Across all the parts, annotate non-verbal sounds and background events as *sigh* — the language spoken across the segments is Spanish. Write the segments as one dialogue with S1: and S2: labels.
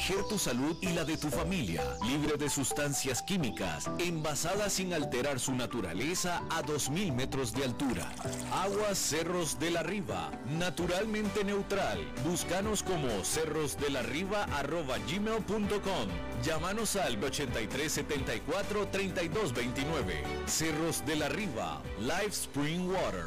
S1: proteger tu salud y la de tu familia, libre de sustancias químicas, envasada sin alterar su naturaleza a 2.000 metros de altura. Aguas Cerros de la Riva, naturalmente neutral. Búscanos como cerrosdelarriba.gmail.com. Llámanos al 8374-3229. Cerros de la Riva, Live Spring Water.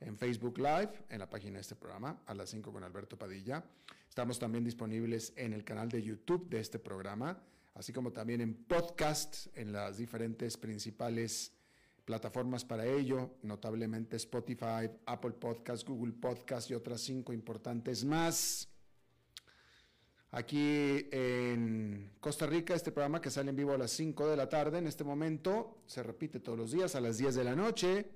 S2: en Facebook Live, en la página de este programa, a las 5 con Alberto Padilla. Estamos también disponibles en el canal de YouTube de este programa, así como también en podcast, en las diferentes principales plataformas para ello, notablemente Spotify, Apple Podcast, Google Podcast y otras cinco importantes más. Aquí en Costa Rica, este programa que sale en vivo a las 5 de la tarde, en este momento se repite todos los días a las 10 de la noche.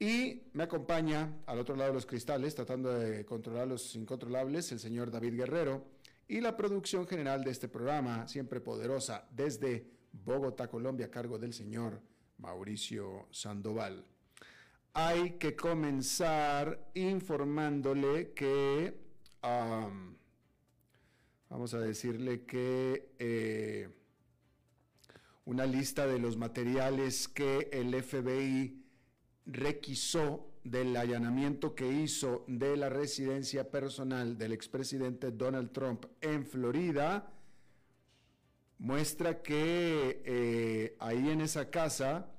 S2: Y me acompaña al otro lado de los cristales, tratando de controlar los incontrolables, el señor David Guerrero. Y la producción general de este programa, siempre poderosa, desde Bogotá, Colombia, a cargo del señor Mauricio Sandoval. Hay que comenzar informándole que, vamos a decirle que eh, una lista de los materiales que el FBI requisó del allanamiento que hizo de la residencia personal del expresidente Donald Trump en Florida, muestra que eh, ahí en esa casa,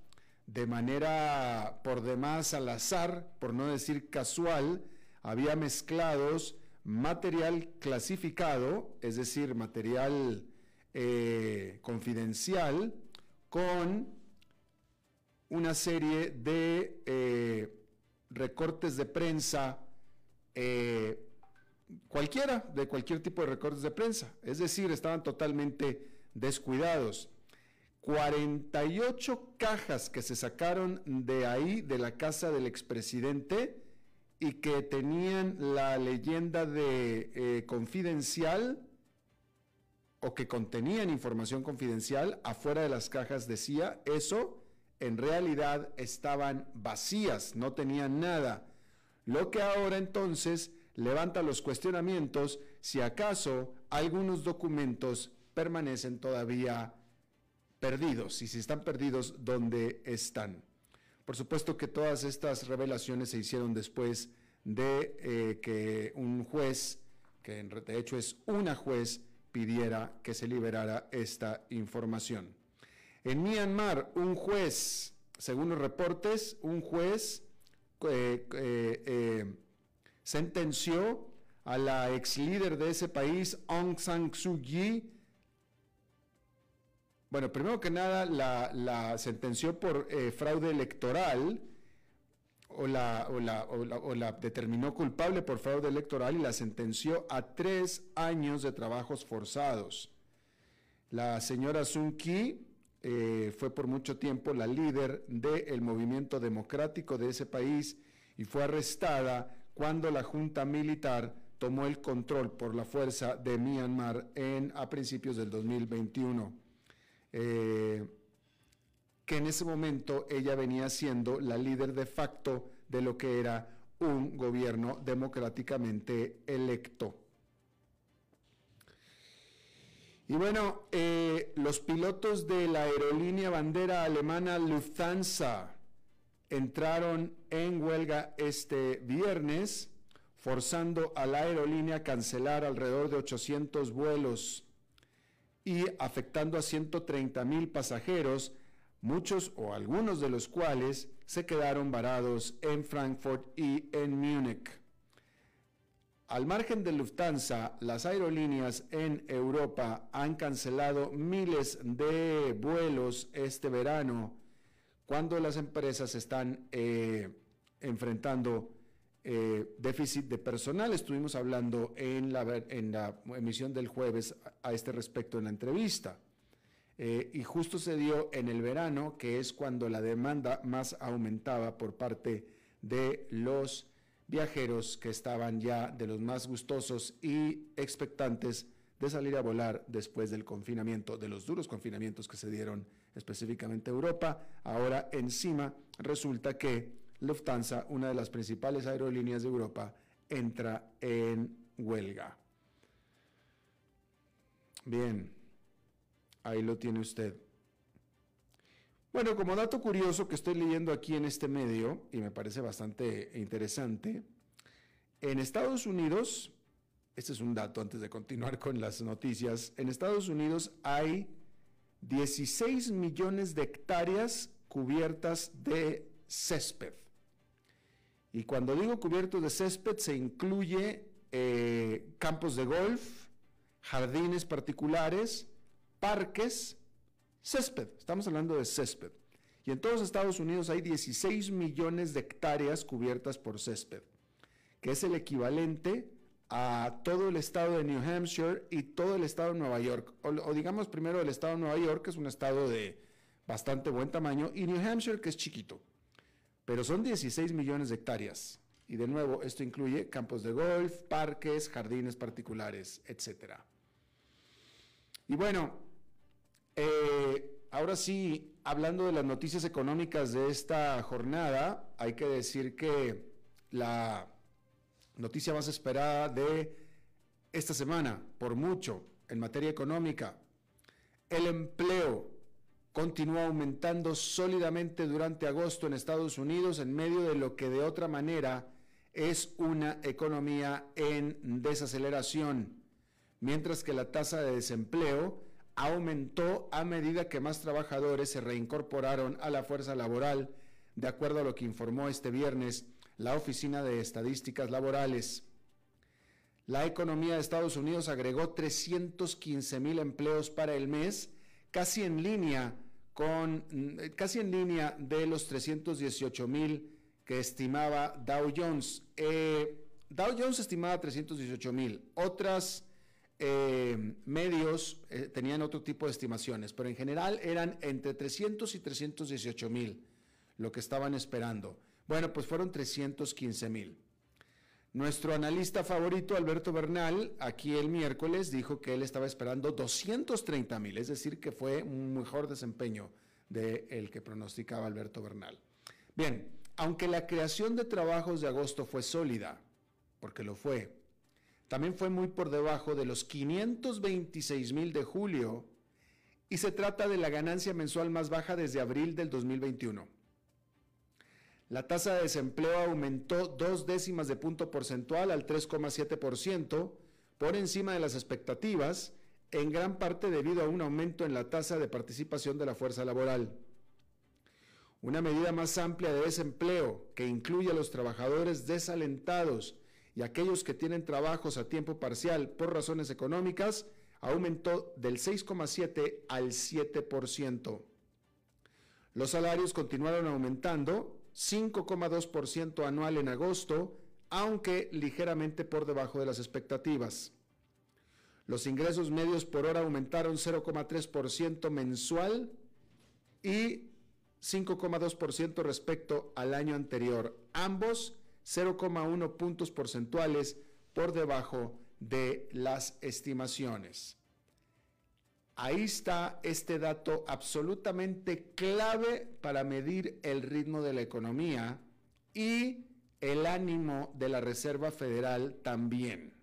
S2: de manera por demás al azar, por no decir casual, había mezclados material clasificado, es decir, material eh, confidencial, con una serie de eh, recortes de prensa, eh, cualquiera, de cualquier tipo de recortes de prensa. Es decir, estaban totalmente descuidados. 48 cajas que se sacaron de ahí, de la casa del expresidente, y que tenían la leyenda de eh, confidencial o que contenían información confidencial, afuera de las cajas decía eso en realidad estaban vacías, no tenían nada. Lo que ahora entonces levanta los cuestionamientos si acaso algunos documentos permanecen todavía perdidos y si están perdidos, ¿dónde están? Por supuesto que todas estas revelaciones se hicieron después de eh, que un juez, que de hecho es una juez, pidiera que se liberara esta información. En Myanmar, un juez, según los reportes, un juez eh, eh, eh, sentenció a la ex líder de ese país, Aung San Suu Kyi, bueno, primero que nada, la, sentenció por fraude electoral o la, o, la, determinó culpable por fraude electoral y la sentenció a tres años de trabajos forzados. La señora Sun Kyi eh, fue por mucho tiempo la líder del movimiento democrático de ese país y fue arrestada cuando la junta militar tomó el control por la fuerza de Myanmar en, a principios del 2021. eh, que en ese momento ella venía siendo la líder de facto de lo que era un gobierno democráticamente electo. Y bueno, eh, los pilotos de la aerolínea bandera alemana Lufthansa entraron en huelga este viernes, forzando a la aerolínea a cancelar alrededor de 800 vuelos y afectando a 130 mil pasajeros, muchos o algunos de los cuales se quedaron varados en Frankfurt y en Múnich. Al margen de Lufthansa, las aerolíneas en Europa han cancelado miles de vuelos este verano cuando las empresas están eh, enfrentando eh, déficit de personal. Estuvimos hablando en la, emisión del jueves a, este respecto en la entrevista. Eh, y justo se dio en el verano, que es cuando la demanda más aumentaba por parte de los viajeros que estaban ya de los más gustosos y expectantes de salir a volar después del confinamiento, de los duros confinamientos que se dieron específicamente a Europa. Ahora encima resulta que Lufthansa, una de las principales aerolíneas de Europa, entra en huelga. Bien, ahí lo tiene usted. Bueno, como dato curioso que estoy leyendo aquí en este medio, y me parece bastante interesante, en Estados Unidos, este es un dato antes de continuar con las noticias, en Estados Unidos hay 16 millones de hectáreas cubiertas de césped. Y cuando digo cubiertos de césped se incluye eh, campos de golf, jardines particulares, parques, Césped, estamos hablando de césped. Y en todos Estados Unidos hay 16 millones de hectáreas cubiertas por césped, que es el equivalente a todo el estado de New Hampshire y todo el estado de Nueva York. O, digamos primero el estado de Nueva York, que es un estado de bastante buen tamaño, y New Hampshire, que es chiquito. Pero son 16 millones de hectáreas. Y de nuevo, esto incluye campos de golf, parques, jardines particulares, etc. Y bueno, eh, ahora sí, hablando de las noticias económicas de esta jornada, hay que decir que la noticia más esperada de esta semana, por mucho, en materia económica, el empleo continúa aumentando sólidamente durante agosto en Estados Unidos en medio de lo que de otra manera es una economía en desaceleración, mientras que la tasa de desempleo aumentó a medida que más trabajadores se reincorporaron a la fuerza laboral, de acuerdo a lo que informó este viernes la Oficina de Estadísticas Laborales. La economía de Estados Unidos agregó 315 mil empleos para el mes, casi en línea con casi en línea de los 318 mil que estimaba Dow Jones. Eh, Dow Jones estimaba 318 mil. Otras eh, medios eh, tenían otro tipo de estimaciones, pero en general eran entre 300 y 318 mil lo que estaban esperando. Bueno, pues fueron 315 mil. Nuestro analista favorito, Alberto Bernal, aquí el miércoles dijo que él estaba esperando 230 mil, es decir, que fue un mejor desempeño del el que pronosticaba Alberto Bernal. Bien, aunque la creación de trabajos de agosto fue sólida, porque lo fue, también fue muy por debajo de los 526 mil de julio y se trata de la ganancia mensual más baja desde abril del 2021. La tasa de desempleo aumentó dos décimas de punto porcentual al 3,7%, por encima de las expectativas, en gran parte debido a un aumento en la tasa de participación de la fuerza laboral. Una medida más amplia de desempleo, que incluye a los trabajadores desalentados y aquellos que tienen trabajos a tiempo parcial por razones económicas aumentó del 6,7 al 7%. Los salarios continuaron aumentando 5,2% anual en agosto, aunque ligeramente por debajo de las expectativas. Los ingresos medios por hora aumentaron 0,3% mensual y 5,2% respecto al año anterior, ambos 0,1 puntos porcentuales por debajo de las estimaciones. Ahí está este dato absolutamente clave para medir el ritmo de la economía y el ánimo de la Reserva Federal también.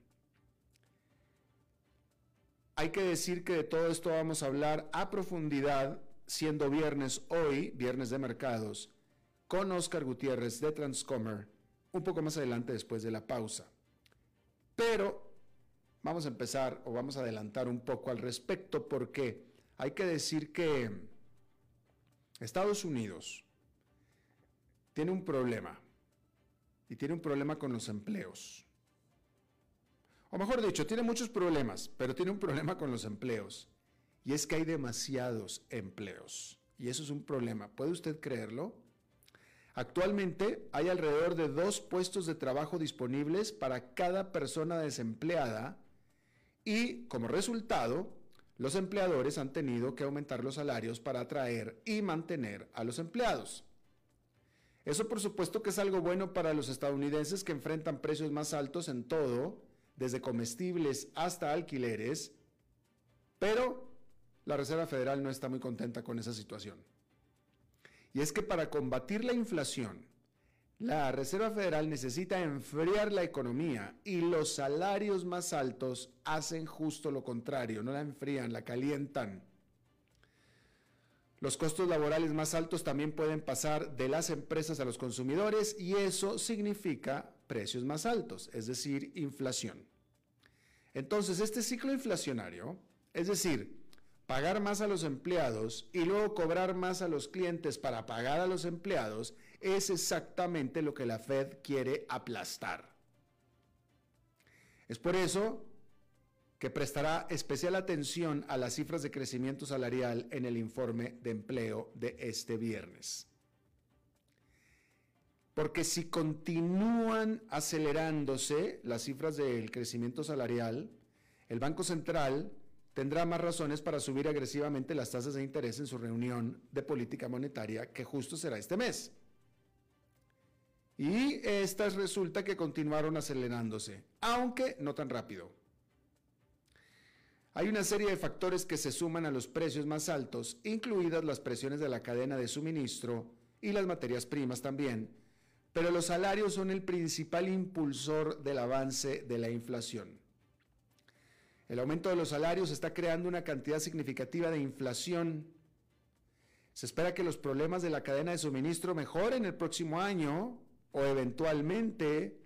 S2: Hay que decir que de todo esto vamos a hablar a profundidad, siendo viernes hoy, viernes de mercados, con Oscar Gutiérrez de Transcomer, un poco más adelante después de la pausa. Pero vamos a empezar o vamos a adelantar un poco al respecto porque hay que decir que Estados Unidos tiene un problema y tiene un problema con los empleos. O mejor dicho, tiene muchos problemas, pero tiene un problema con los empleos. Y es que hay demasiados empleos. Y eso es un problema. ¿Puede usted creerlo? Actualmente hay alrededor de dos puestos de trabajo disponibles para cada persona desempleada y como resultado, los empleadores han tenido que aumentar los salarios para atraer y mantener a los empleados. Eso por supuesto que es algo bueno para los estadounidenses que enfrentan precios más altos en todo, desde comestibles hasta alquileres, pero la Reserva Federal no está muy contenta con esa situación. Y es que para combatir la inflación, la Reserva Federal necesita enfriar la economía y los salarios más altos hacen justo lo contrario, no la enfrían, la calientan. Los costos laborales más altos también pueden pasar de las empresas a los consumidores y eso significa precios más altos, es decir, inflación. Entonces, este ciclo inflacionario, es decir, pagar más a los empleados y luego cobrar más a los clientes para pagar a los empleados, es exactamente lo que la Fed quiere aplastar. Es por eso que prestará especial atención a las cifras de crecimiento salarial en el informe de empleo de este viernes. Porque si continúan acelerándose las cifras del crecimiento salarial, el Banco Central tendrá más razones para subir agresivamente las tasas de interés en su reunión de política monetaria que justo será este mes. Y estas resulta que continuaron acelerándose, aunque no tan rápido. Hay una serie de factores que se suman a los precios más altos, incluidas las presiones de la cadena de suministro y las materias primas también, pero los salarios son el principal impulsor del avance de la inflación. El aumento de los salarios está creando una cantidad significativa de inflación. Se espera que los problemas de la cadena de suministro mejoren el próximo año o eventualmente,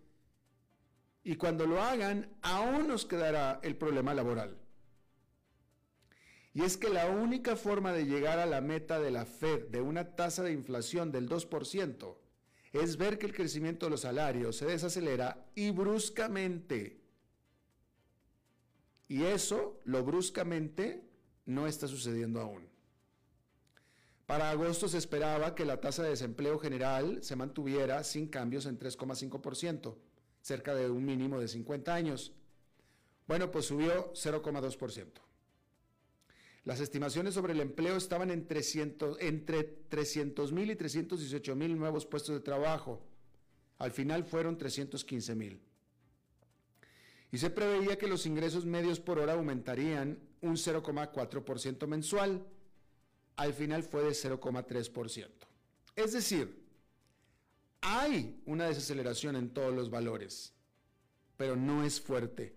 S2: y cuando lo hagan, aún nos quedará el problema laboral. Y es que la única forma de llegar a la meta de la Fed de una tasa de inflación del 2% es ver que el crecimiento de los salarios se desacelera y bruscamente. Y eso, lo bruscamente, no está sucediendo aún. Para agosto se esperaba que la tasa de desempleo general se mantuviera sin cambios en 3,5%, cerca de un mínimo de 50 años. Bueno, pues subió 0,2%. Las estimaciones sobre el empleo estaban en 300, entre 300 mil y 318 mil nuevos puestos de trabajo. Al final fueron 315 mil. Y se preveía que los ingresos medios por hora aumentarían un 0,4% mensual. Al final fue de 0,3%. Es decir, hay una desaceleración en todos los valores, pero no es fuerte.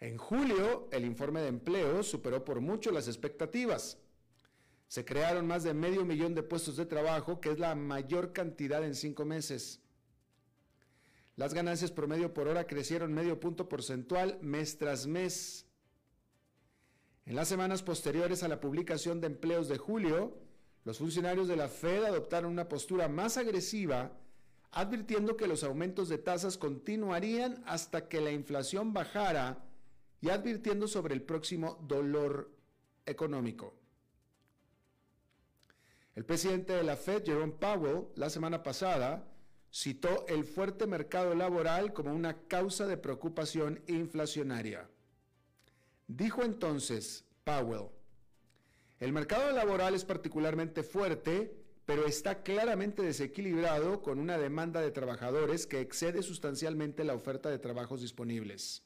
S2: En julio, el informe de empleo superó por mucho las expectativas. Se crearon más de medio millón de puestos de trabajo, que es la mayor cantidad en cinco meses. Las ganancias promedio por hora crecieron medio punto porcentual mes tras mes. En las semanas posteriores a la publicación de empleos de julio, los funcionarios de la Fed adoptaron una postura más agresiva, advirtiendo que los aumentos de tasas continuarían hasta que la inflación bajara y advirtiendo sobre el próximo dolor económico. El presidente de la Fed, Jerome Powell, la semana pasada, citó el fuerte mercado laboral como una causa de preocupación inflacionaria. Dijo entonces Powell, el mercado laboral es particularmente fuerte, pero está claramente desequilibrado con una demanda de trabajadores que excede sustancialmente la oferta de trabajos disponibles.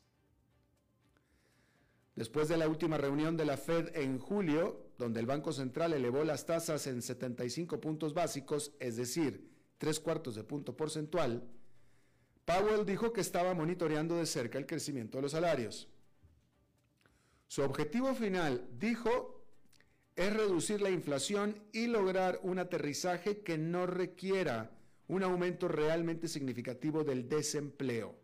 S2: Después de la última reunión de la Fed en julio, donde el Banco Central elevó las tasas en 75 puntos básicos, es decir, tres cuartos de punto porcentual, Powell dijo que estaba monitoreando de cerca el crecimiento de los salarios. Su objetivo final, dijo, es reducir la inflación y lograr un aterrizaje que no requiera un aumento realmente significativo del desempleo.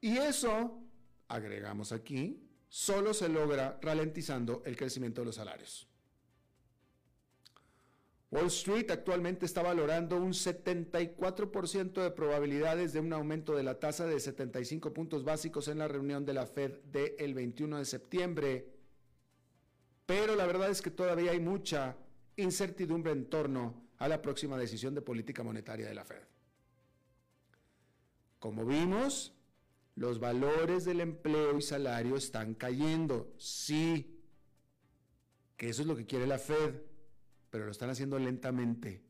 S2: Y eso, agregamos aquí, solo se logra ralentizando el crecimiento de los salarios. Wall Street actualmente está valorando un 74% de probabilidades de un aumento de la tasa de 75 puntos básicos en la reunión de la Fed del 21 de septiembre. Pero la verdad es que todavía hay mucha incertidumbre en torno a la próxima decisión de política monetaria de la Fed. Como vimos, los valores del empleo y salario están cayendo. Sí, que eso es lo que quiere la Fed pero lo están haciendo lentamente.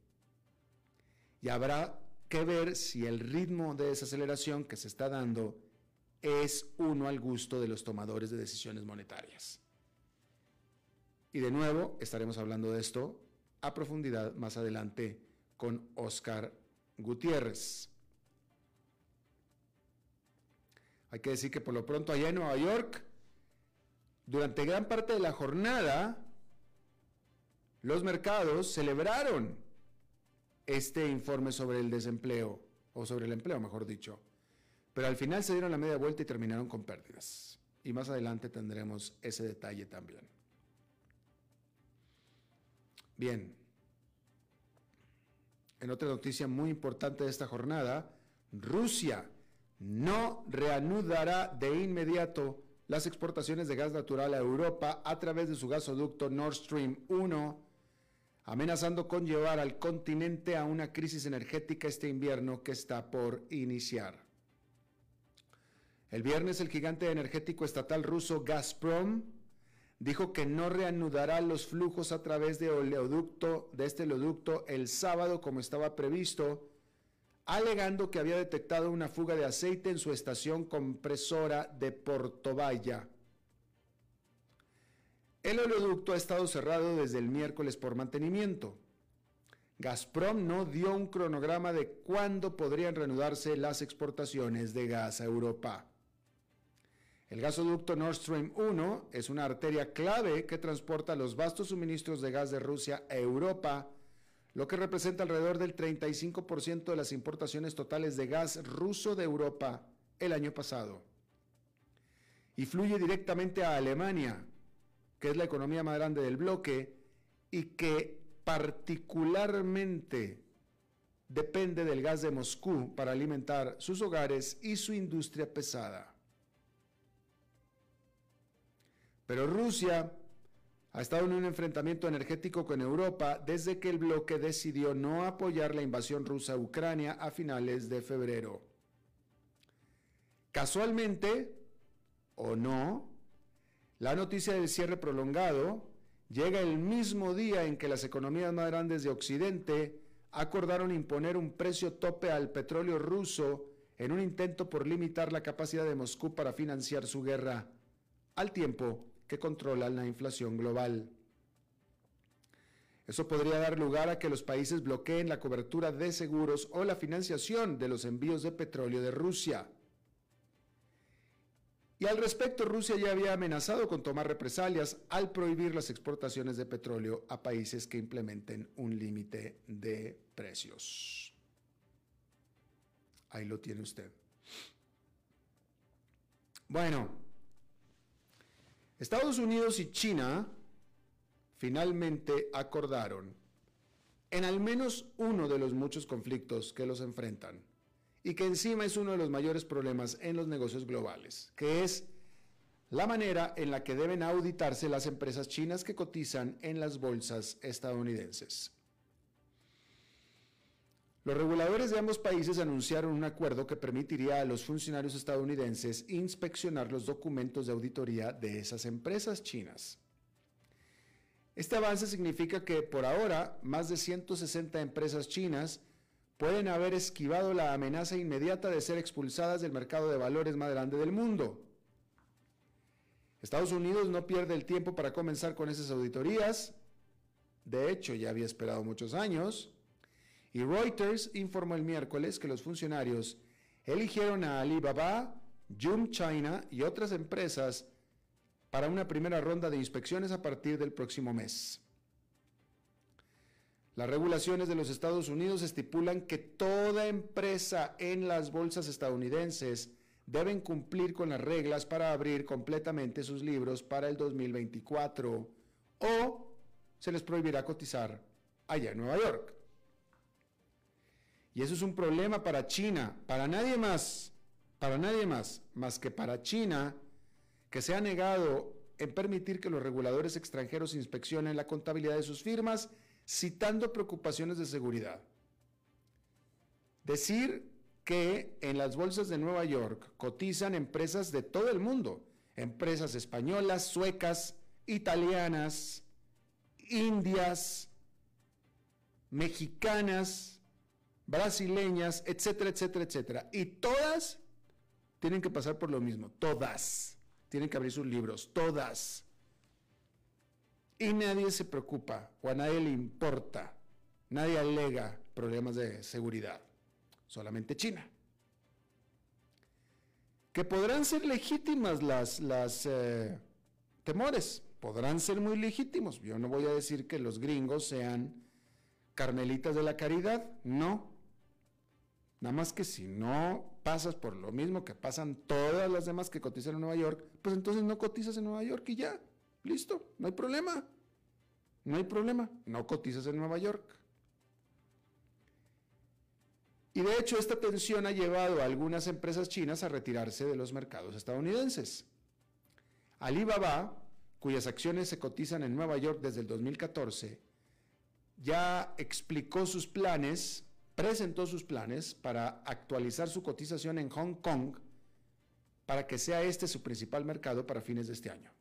S2: Y habrá que ver si el ritmo de desaceleración que se está dando es uno al gusto de los tomadores de decisiones monetarias. Y de nuevo estaremos hablando de esto a profundidad más adelante con Oscar Gutiérrez. Hay que decir que por lo pronto allá en Nueva York, durante gran parte de la jornada, los mercados celebraron este informe sobre el desempleo, o sobre el empleo, mejor dicho. Pero al final se dieron la media vuelta y terminaron con pérdidas. Y más adelante tendremos ese detalle también. Bien. En otra noticia muy importante de esta jornada, Rusia no reanudará de inmediato las exportaciones de gas natural a Europa a través de su gasoducto Nord Stream 1 amenazando con llevar al continente a una crisis energética este invierno que está por iniciar. El viernes el gigante energético estatal ruso Gazprom dijo que no reanudará los flujos a través de, oleoducto, de este oleoducto el sábado como estaba previsto, alegando que había detectado una fuga de aceite en su estación compresora de Portovalla. El oleoducto ha estado cerrado desde el miércoles por mantenimiento. Gazprom no dio un cronograma de cuándo podrían reanudarse las exportaciones de gas a Europa. El gasoducto Nord Stream 1 es una arteria clave que transporta los vastos suministros de gas de Rusia a Europa, lo que representa alrededor del 35% de las importaciones totales de gas ruso de Europa el año pasado. Y fluye directamente a Alemania, que es la economía más grande del bloque y que particularmente depende del gas de Moscú para alimentar sus hogares y su industria pesada. Pero Rusia ha estado en un enfrentamiento energético con Europa desde que el bloque decidió no apoyar la invasión rusa a Ucrania a finales de febrero. Casualmente, o no, la noticia del cierre prolongado llega el mismo día en que las economías más grandes de Occidente acordaron imponer un precio tope al petróleo ruso en un intento por limitar la capacidad de Moscú para financiar su guerra, al tiempo que controlan la inflación global. Eso podría dar lugar a que los países bloqueen la cobertura de seguros o la financiación de los envíos de petróleo de Rusia. Y al respecto, Rusia ya había amenazado con tomar represalias al prohibir las exportaciones de petróleo a países que implementen un límite de precios. Ahí lo tiene usted. Bueno, Estados Unidos y China finalmente acordaron en al menos uno de los muchos conflictos que los enfrentan y que encima es uno de los mayores problemas en los negocios globales, que es la manera en la que deben auditarse las empresas chinas que cotizan en las bolsas estadounidenses. Los reguladores de ambos países anunciaron un acuerdo que permitiría a los funcionarios estadounidenses inspeccionar los documentos de auditoría de esas empresas chinas. Este avance significa que por ahora más de 160 empresas chinas pueden haber esquivado la amenaza inmediata de ser expulsadas del mercado de valores más grande del mundo. Estados Unidos no pierde el tiempo para comenzar con esas auditorías. De hecho, ya había esperado muchos años. Y Reuters informó el miércoles que los funcionarios eligieron a Alibaba, Yum China y otras empresas para una primera ronda de inspecciones a partir del próximo mes. Las regulaciones de los Estados Unidos estipulan que toda empresa en las bolsas estadounidenses deben cumplir con las reglas para abrir completamente sus libros para el 2024 o se les prohibirá cotizar allá en Nueva York. Y eso es un problema para China, para nadie más, para nadie más, más que para China, que se ha negado en permitir que los reguladores extranjeros inspeccionen la contabilidad de sus firmas, citando preocupaciones de seguridad. Decir que en las bolsas de Nueva York cotizan empresas de todo el mundo, empresas españolas, suecas, italianas, indias, mexicanas, brasileñas, etcétera, etcétera, etcétera. Y todas tienen que pasar por lo mismo, todas. Tienen que abrir sus libros, todas. Y nadie se preocupa o a nadie le importa, nadie alega problemas de seguridad solamente China. Que podrán ser legítimas las, las eh, temores, podrán ser muy legítimos. Yo no voy a decir que los gringos sean carmelitas de la caridad, no. Nada más que si no pasas por lo mismo que pasan todas las demás que cotizan en Nueva York, pues entonces no cotizas en Nueva York y ya, listo, no hay problema. No hay problema, no cotizas en Nueva York. Y de hecho esta tensión ha llevado a algunas empresas chinas a retirarse de los mercados estadounidenses. Alibaba, cuyas acciones se cotizan en Nueva York desde el 2014, ya explicó sus planes, presentó sus planes para actualizar su cotización en Hong Kong para que sea este su principal mercado para fines de este año.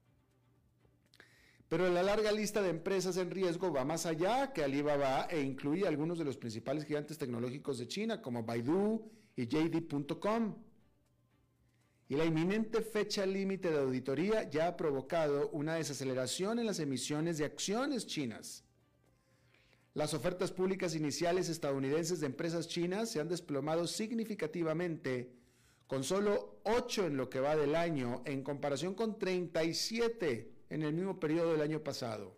S2: Pero la larga lista de empresas en riesgo va más allá que Alibaba e incluye algunos de los principales gigantes tecnológicos de China como Baidu y JD.com. Y la inminente fecha límite de auditoría ya ha provocado una desaceleración en las emisiones de acciones chinas. Las ofertas públicas iniciales estadounidenses de empresas chinas se han desplomado significativamente, con solo 8 en lo que va del año, en comparación con 37 en el mismo periodo del año pasado.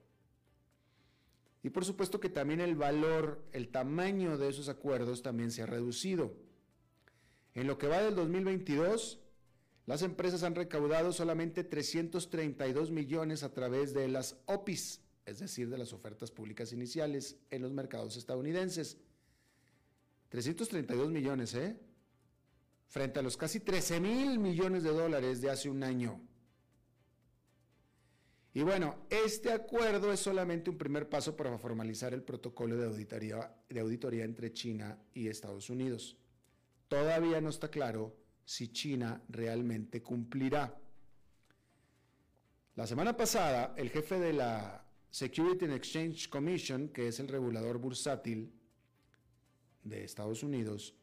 S2: Y por supuesto que también el valor, el tamaño de esos acuerdos también se ha reducido. En lo que va del 2022, las empresas han recaudado solamente 332 millones a través de las OPIs, es decir, de las ofertas públicas iniciales en los mercados estadounidenses. 332 millones, ¿eh? Frente a los casi 13 mil millones de dólares de hace un año. Y bueno, este acuerdo es solamente un primer paso para formalizar el protocolo de auditoría, entre China y Estados Unidos. Todavía no está claro si China realmente cumplirá. La semana pasada, el jefe de la Security and Exchange Commission, que es el regulador bursátil de Estados Unidos,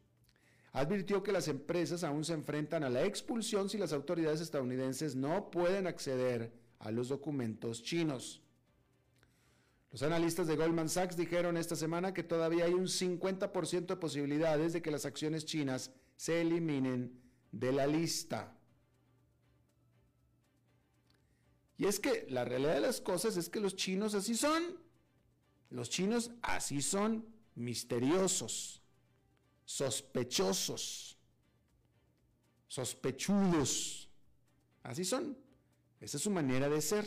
S2: advirtió que las empresas aún se enfrentan a la expulsión si las autoridades estadounidenses no pueden acceder a los documentos chinos. Los analistas de Goldman Sachs dijeron esta semana que todavía hay un 50% de posibilidades de que las acciones chinas se eliminen de la lista. Y es que la realidad de las cosas es que los chinos así son. Los chinos así son misteriosos, sospechosos, sospechudos. Así son. Esa es su manera de ser.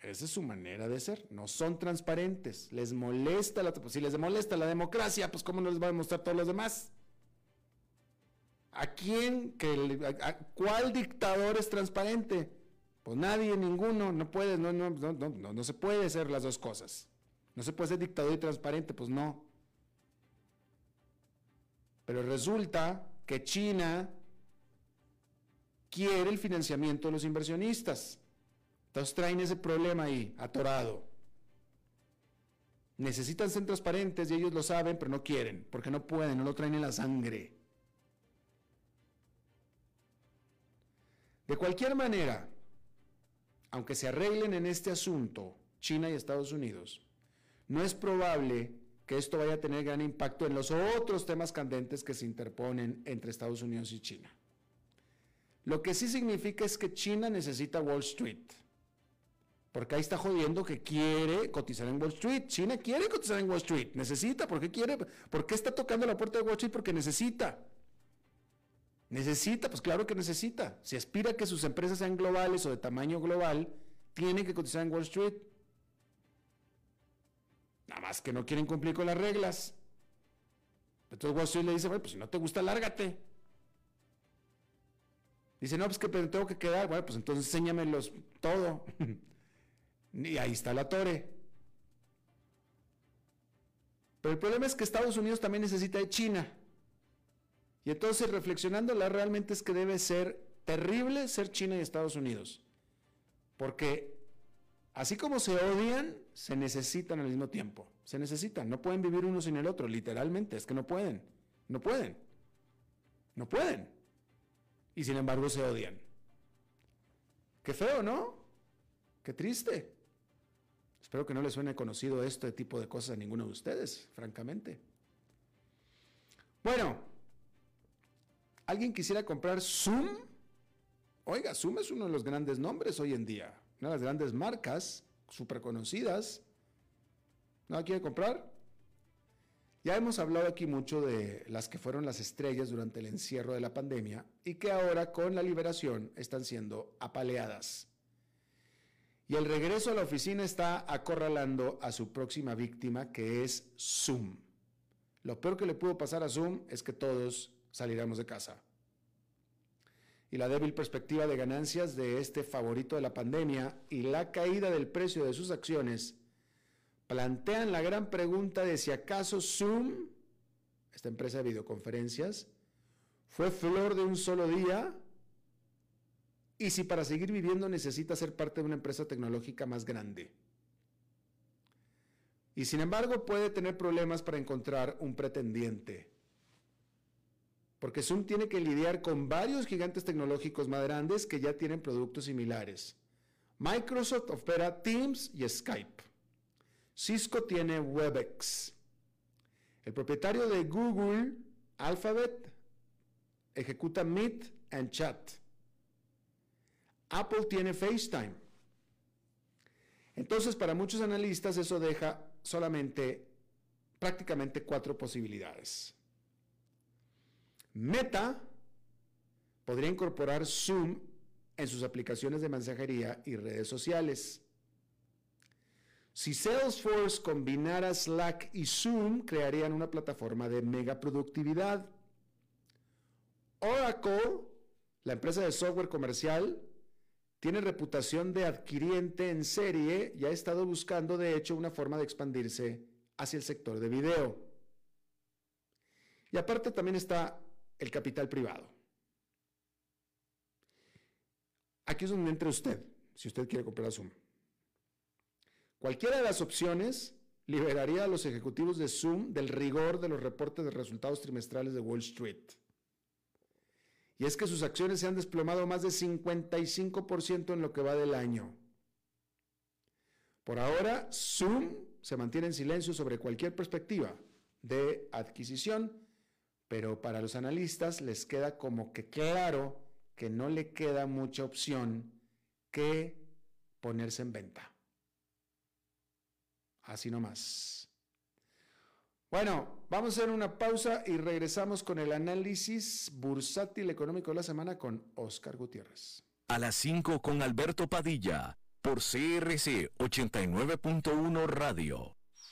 S2: Esa es su manera de ser. No son transparentes. Les molesta la... Si les molesta la democracia, pues ¿cómo no les va a demostrar todos los demás? ¿A quién? Que, ¿Cuál dictador es transparente? Pues nadie, ninguno. No puede, no, no, no, no, no se puede ser las dos cosas. No se puede ser dictador y transparente, pues no. Pero resulta que China quiere el financiamiento de los inversionistas. Entonces traen ese problema ahí, atorado. Necesitan ser transparentes y ellos lo saben, pero no quieren, porque no pueden, no lo traen en la sangre. De cualquier manera, aunque se arreglen en este asunto, China y Estados Unidos, no es probable que esto vaya a tener gran impacto en los otros temas candentes que se interponen entre Estados Unidos y China. Lo que sí significa es que China necesita Wall Street. Porque ahí está jodiendo que quiere cotizar en Wall Street. China quiere cotizar en Wall Street. Necesita. ¿Por qué quiere? ¿Por qué está tocando la puerta de Wall Street? Porque necesita. Necesita, pues claro que necesita. Si aspira a que sus empresas sean globales o de tamaño global, tiene que cotizar en Wall Street. Nada más que no quieren cumplir con las reglas. Entonces Wall Street le dice, bueno, pues si no te gusta, lárgate. Dice, no, pues que tengo que quedar. Bueno, pues entonces enséñamelos todo. *laughs* Y ahí está la torre. Pero el problema es que Estados Unidos también necesita de China. Y entonces reflexionándola realmente es que debe ser terrible ser China y Estados Unidos. Porque así como se odian, se necesitan al mismo tiempo. Se necesitan. No pueden vivir uno sin el otro, literalmente. Es que no pueden. No pueden. No pueden. Y sin embargo se odian. Qué feo, ¿no? Qué triste. Espero que no les suene conocido este tipo de cosas a ninguno de ustedes, francamente. Bueno, ¿alguien quisiera comprar Zoom? Oiga, Zoom es uno de los grandes nombres hoy en día, una de las grandes marcas súper conocidas. ¿No quiere comprar? Ya hemos hablado aquí mucho de las que fueron las estrellas durante el encierro de la pandemia y que ahora con la liberación están siendo apaleadas. Y el regreso a la oficina está acorralando a su próxima víctima, que es Zoom. Lo peor que le pudo pasar a Zoom es que todos saliéramos de casa. Y la débil perspectiva de ganancias de este favorito de la pandemia y la caída del precio de sus acciones plantean la gran pregunta de si acaso Zoom, esta empresa de videoconferencias, fue flor de un solo día y si para seguir viviendo necesita ser parte de una empresa tecnológica más grande. Y sin embargo puede tener problemas para encontrar un pretendiente. Porque Zoom tiene que lidiar con varios gigantes tecnológicos más grandes que ya tienen productos similares. Microsoft opera Teams y Skype. Cisco tiene Webex. El propietario de Google, Alphabet, ejecuta Meet and Chat. Apple tiene FaceTime. Entonces, para muchos analistas eso deja solamente prácticamente cuatro posibilidades. Meta podría incorporar Zoom en sus aplicaciones de mensajería y redes sociales. Si Salesforce combinara Slack y Zoom, crearían una plataforma de mega productividad. Oracle, la empresa de software comercial, tiene reputación de adquiriente en serie y ha estado buscando, de hecho, una forma de expandirse hacia el sector de video. Y aparte también está el capital privado. Aquí es donde entra usted, si usted quiere comprar Zoom. Cualquiera de las opciones liberaría a los ejecutivos de Zoom del rigor de los reportes de resultados trimestrales de Wall Street. Y es que sus acciones se han desplomado más de 55% en lo que va del año. Por ahora, Zoom se mantiene en silencio sobre cualquier perspectiva de adquisición, pero para los analistas les queda como que claro que no le queda mucha opción que ponerse en venta. Así nomás. Bueno, vamos a hacer una pausa y regresamos con el análisis bursátil económico de la semana con Oscar Gutiérrez.
S1: A las 5 con Alberto Padilla, por CRC 89.1 Radio.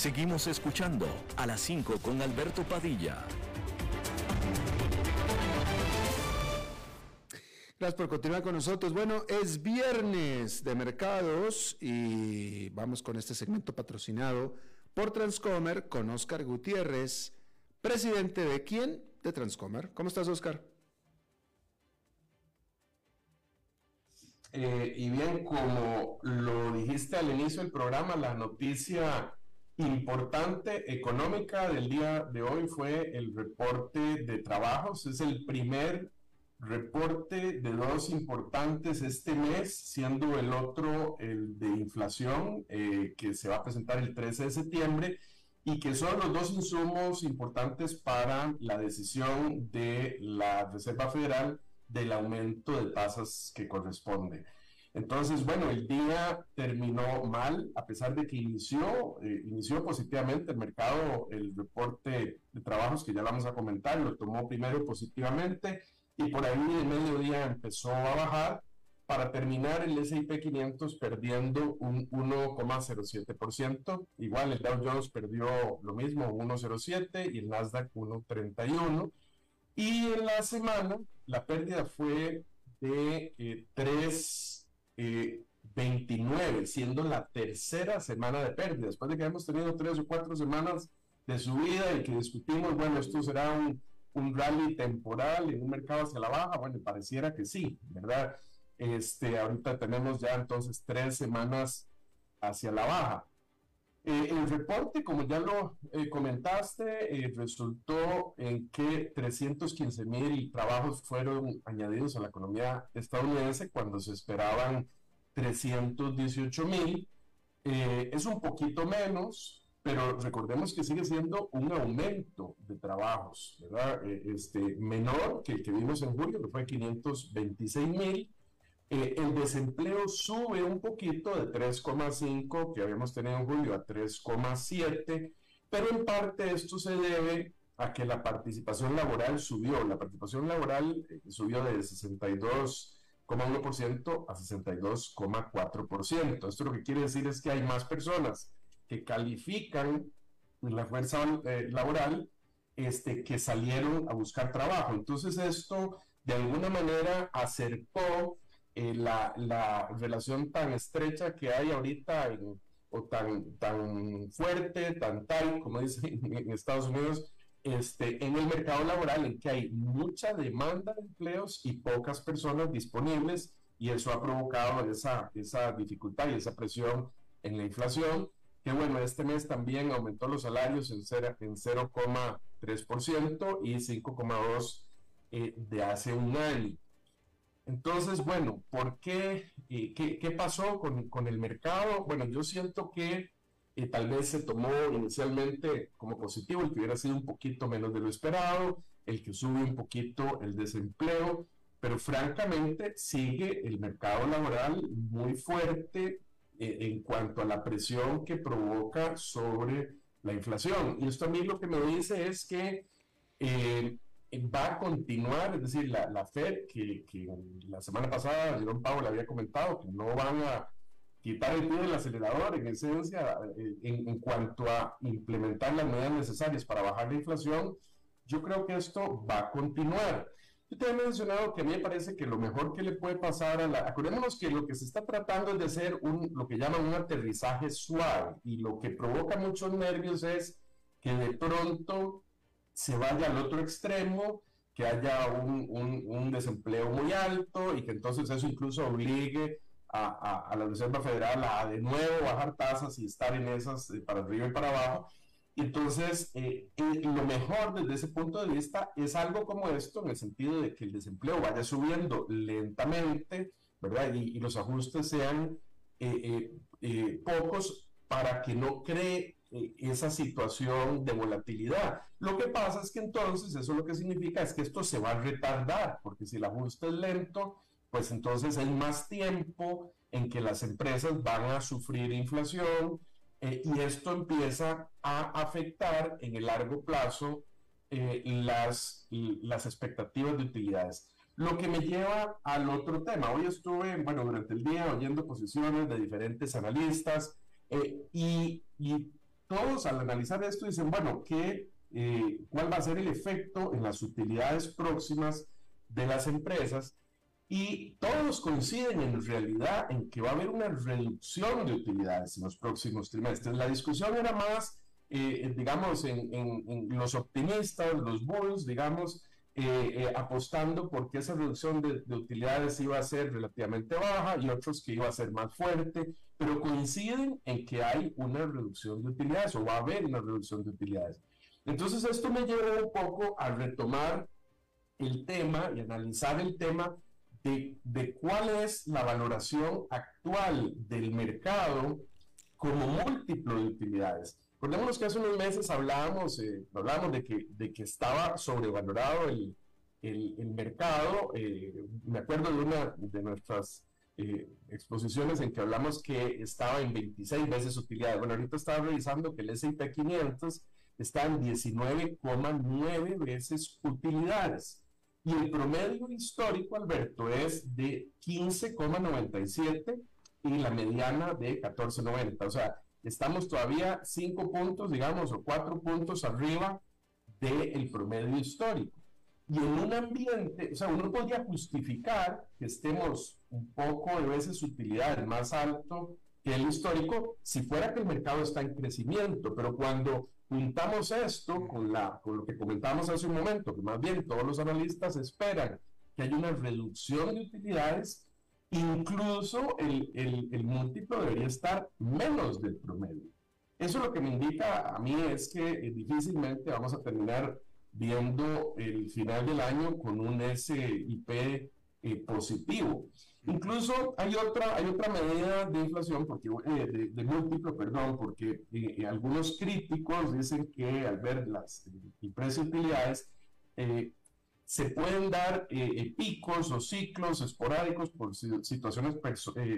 S1: Seguimos escuchando a las 5 con Alberto Padilla.
S2: Gracias por continuar con nosotros. Bueno, es viernes de mercados y vamos con este segmento patrocinado por Transcomer con Oscar Gutiérrez, presidente de quién? De Transcomer. ¿Cómo estás, Oscar?
S3: Eh, y bien, como lo dijiste al inicio del programa, la noticia importante económica del día de hoy fue el reporte de trabajos. Es el primer reporte de dos importantes este mes, siendo el otro el de inflación, eh, que se va a presentar el 13 de septiembre, y que son los dos insumos importantes para la decisión de la Reserva Federal del aumento de tasas que corresponde. Entonces, bueno, el día terminó mal, a pesar de que inició, eh, inició positivamente el mercado, el reporte de trabajos que ya vamos a comentar, lo tomó primero positivamente y por ahí el mediodía empezó a bajar para terminar el S&P 500 perdiendo un 1,07%. Igual el Dow Jones perdió lo mismo, 1,07 y el Nasdaq 1,31. Y en la semana la pérdida fue de 3,29, eh, siendo la tercera semana de pérdida. Después de que hemos tenido tres o cuatro semanas de subida y que discutimos, bueno, esto será un un rally temporal en un mercado hacia la baja? Bueno, pareciera que sí, ¿verdad? Este, ahorita tenemos ya entonces tres semanas hacia la baja. Eh, el reporte, como ya lo eh, comentaste, eh, resultó en que 315 mil trabajos fueron añadidos a la economía estadounidense cuando se esperaban 318 mil. es un poquito menos, pero recordemos que sigue siendo un aumento de trabajos, ¿verdad? Eh, este, menor que el que vimos en julio, que fue 526 mil. Eh, el desempleo sube un poquito de 3,5 que habíamos tenido en julio a 3,7, pero en parte esto se debe a que la participación laboral subió. La participación laboral eh, subió de 62,1% a 62,4%. Esto lo que quiere decir es que hay más personas que califican la fuerza eh, laboral este, que salieron a buscar trabajo. Entonces esto de alguna manera acercó eh, la, la, relación tan estrecha que hay ahorita o tan, tan fuerte, tan tal, como dicen *laughs* en Estados Unidos, este, en el mercado laboral en que hay mucha demanda de empleos y pocas personas disponibles y eso ha provocado esa, esa dificultad y esa presión en la inflación que bueno, este mes también aumentó los salarios en 0,3% y 5,2% eh, de hace un año. Entonces, bueno, ¿por qué? Eh, qué, pasó con, con, el mercado? Bueno, yo siento que eh, tal vez se tomó inicialmente como positivo el que hubiera sido un poquito menos de lo esperado, el que sube un poquito el desempleo, pero francamente sigue el mercado laboral muy fuerte, eh, en cuanto a la presión que provoca sobre la inflación. Y esto a mí lo que me dice es que va a continuar, es decir, la, la Fed, que, la semana pasada Jerome Powell había comentado que no van a quitar el pie del acelerador, en esencia, eh, en, en, cuanto a implementar las medidas necesarias para bajar la inflación, yo creo que esto va a continuar. Yo te he mencionado que a mí me parece que lo mejor que le puede pasar a la... Acordémonos que lo que se está tratando es de hacer un, lo que llaman un aterrizaje suave y lo que provoca muchos nervios es que de pronto se vaya al otro extremo, que haya un, un, desempleo muy alto y que entonces eso incluso obligue a, la Reserva Federal a de nuevo bajar tasas y estar en esas eh, para arriba y para abajo. Entonces, eh, eh, lo mejor desde ese punto de vista es algo como esto, en el sentido de que el desempleo vaya subiendo lentamente, ¿verdad? Y, los ajustes sean pocos para que no cree esa situación de volatilidad. Lo que pasa es que entonces eso lo que significa es que esto se va a retardar, porque si el ajuste es lento, pues entonces hay más tiempo en que las empresas van a sufrir inflación eh, y esto empieza a afectar en el largo plazo eh, las, las expectativas de utilidades. Lo que me lleva al otro tema. Hoy estuve, bueno, durante el día oyendo posiciones de diferentes analistas eh, y, y, todos al analizar esto dicen, bueno, ¿qué, ¿cuál va a ser el efecto en las utilidades próximas de las empresas? y todos coinciden en realidad en que va a haber una reducción de utilidades en los próximos trimestres. La discusión era más, eh, digamos, en, los optimistas, los bulls, digamos, eh, eh, apostando porque esa reducción de, de, utilidades iba a ser relativamente baja y otros que iba a ser más fuerte, pero coinciden en que hay una reducción de utilidades o va a haber una reducción de utilidades. Entonces esto me llevó un poco a retomar el tema y analizar el tema de, cuál es la valoración actual del mercado como múltiplo de utilidades. Recordémonos que hace unos meses hablábamos, eh, hablábamos de, que, de que estaba sobrevalorado el, el, mercado. Eh, me acuerdo de una de nuestras eh, exposiciones en que hablamos que estaba en 26 veces utilidades. Bueno, ahorita estaba revisando que el S&P 500 está en 19,9 veces utilidades. Y el promedio histórico, Alberto, es de 15,97 y la mediana de 14,90. O sea, estamos todavía 5 puntos, digamos, o 4 puntos arriba del promedio histórico. Y en un ambiente, o sea, uno podría justificar que estemos un poco de veces utilidad más alto que el histórico si fuera que el mercado está en crecimiento, pero cuando juntamos esto con, la, con lo que comentamos hace un momento, que más bien todos los analistas esperan que haya una reducción de utilidades, incluso el, el, el múltiplo debería estar menos del promedio. Eso lo que me indica a mí es que eh, difícilmente vamos a terminar viendo el final del año con un SIP eh, positivo. Incluso hay otra, hay otra medida de inflación, porque, eh, de, múltiplo, perdón, porque eh, algunos críticos dicen que al ver las, el precio de utilidades, se pueden dar picos o ciclos esporádicos por situaciones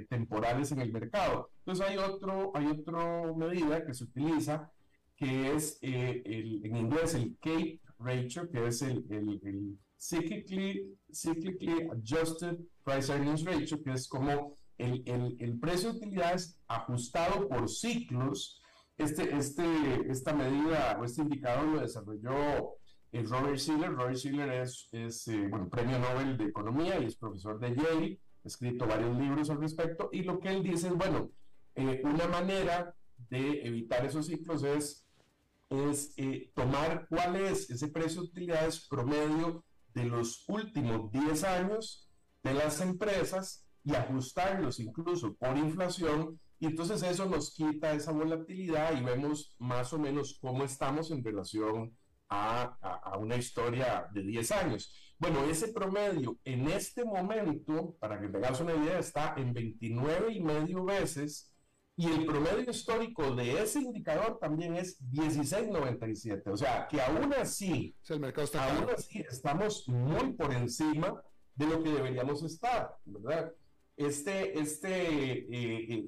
S3: temporales en el mercado. Entonces hay, otro, hay otra medida que se utiliza, que es el, en inglés el Cape Ratio, que es el, el cyclically, cyclically adjusted price earnings ratio, que es como el, el, el, precio de utilidades ajustado por ciclos. Este, este, esta medida o este indicador lo desarrolló el Robert Shiller. Robert Shiller es, es eh, bueno, premio Nobel de Economía y es profesor de Yale, ha escrito varios libros al respecto, y lo que él dice es, bueno, eh, una manera de evitar esos ciclos es, es eh, tomar cuál es ese precio de utilidades promedio de los últimos 10 años de las empresas y ajustarlos incluso por inflación y entonces eso nos quita esa volatilidad y vemos más o menos cómo estamos en relación a, a, una historia de 10 años. Bueno, ese promedio en este momento, para que tengas una idea, está en 29 y medio veces y el promedio histórico de ese indicador también es 16.97. O sea, que aún así,
S2: el mercado está
S3: aún así estamos muy por encima de lo que deberíamos estar, ¿verdad? Este, este, eh, eh,